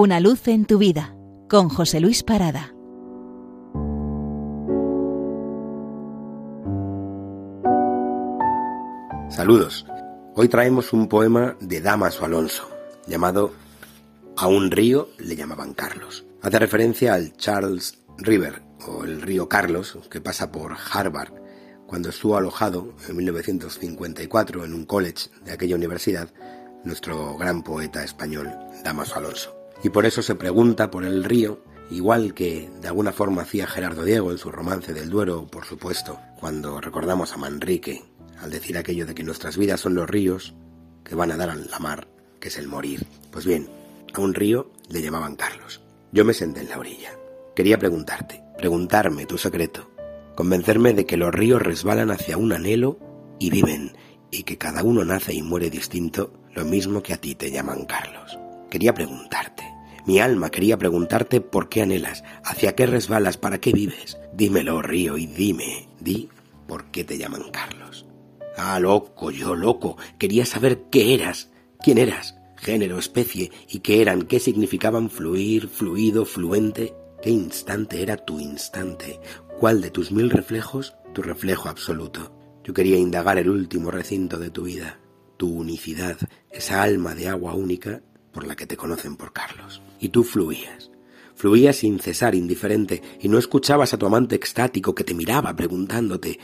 Una luz en tu vida con José Luis Parada. Saludos. Hoy traemos un poema de Damaso Alonso, llamado A un río le llamaban Carlos. Hace referencia al Charles River, o el río Carlos, que pasa por Harvard, cuando estuvo alojado en 1954 en un college de aquella universidad nuestro gran poeta español Damaso Alonso. Y por eso se pregunta por el río, igual que de alguna forma hacía Gerardo Diego en su romance del Duero, por supuesto, cuando recordamos a Manrique, al decir aquello de que nuestras vidas son los ríos que van a dar a la mar, que es el morir. Pues bien, a un río le llamaban Carlos. Yo me senté en la orilla. Quería preguntarte, preguntarme tu secreto, convencerme de que los ríos resbalan hacia un anhelo y viven, y que cada uno nace y muere distinto, lo mismo que a ti te llaman Carlos. Quería preguntarte, mi alma quería preguntarte por qué anhelas, hacia qué resbalas, para qué vives. Dímelo, río, y dime, di por qué te llaman Carlos. Ah, loco, yo loco, quería saber qué eras, quién eras, género, especie, y qué eran, qué significaban fluir, fluido, fluente, qué instante era tu instante, cuál de tus mil reflejos tu reflejo absoluto. Yo quería indagar el último recinto de tu vida, tu unicidad, esa alma de agua única por la que te conocen por Carlos. Y tú fluías, fluías sin cesar, indiferente, y no escuchabas a tu amante extático que te miraba preguntándote,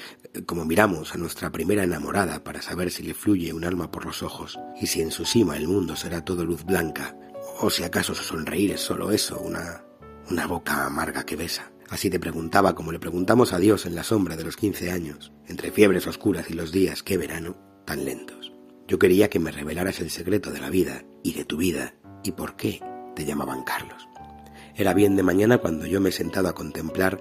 como miramos a nuestra primera enamorada para saber si le fluye un alma por los ojos, y si en su cima el mundo será todo luz blanca, o si acaso su sonreír es solo eso, una, una boca amarga que besa. Así te preguntaba como le preguntamos a Dios en la sombra de los quince años, entre fiebres oscuras y los días, qué verano, tan lentos. Yo quería que me revelaras el secreto de la vida y de tu vida y por qué te llamaban Carlos. Era bien de mañana cuando yo me he sentado a contemplar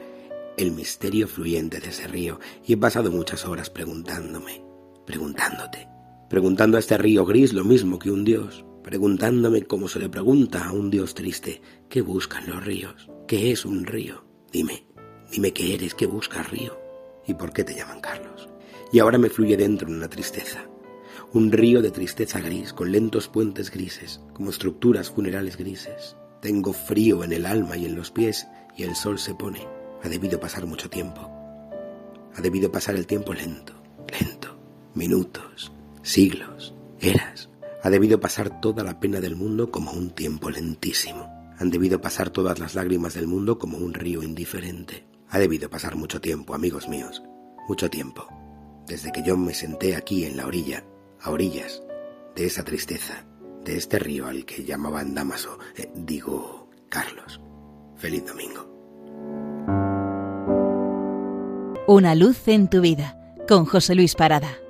el misterio fluyente de ese río y he pasado muchas horas preguntándome, preguntándote, preguntando a este río gris lo mismo que un dios, preguntándome como se le pregunta a un dios triste, ¿qué buscan los ríos? ¿Qué es un río? Dime, dime qué eres, qué buscas río y por qué te llaman Carlos. Y ahora me fluye dentro una tristeza, un río de tristeza gris con lentos puentes grises, como estructuras funerales grises. Tengo frío en el alma y en los pies y el sol se pone. Ha debido pasar mucho tiempo. Ha debido pasar el tiempo lento, lento, minutos, siglos, eras. Ha debido pasar toda la pena del mundo como un tiempo lentísimo han debido pasar todas las lágrimas del mundo como un río indiferente. Ha debido pasar mucho tiempo, amigos míos, mucho tiempo, desde que yo me senté aquí en la orilla, a orillas, de esa tristeza, de este río al que llamaban Damaso, eh, digo, Carlos. Feliz domingo. Una luz en tu vida, con José Luis Parada.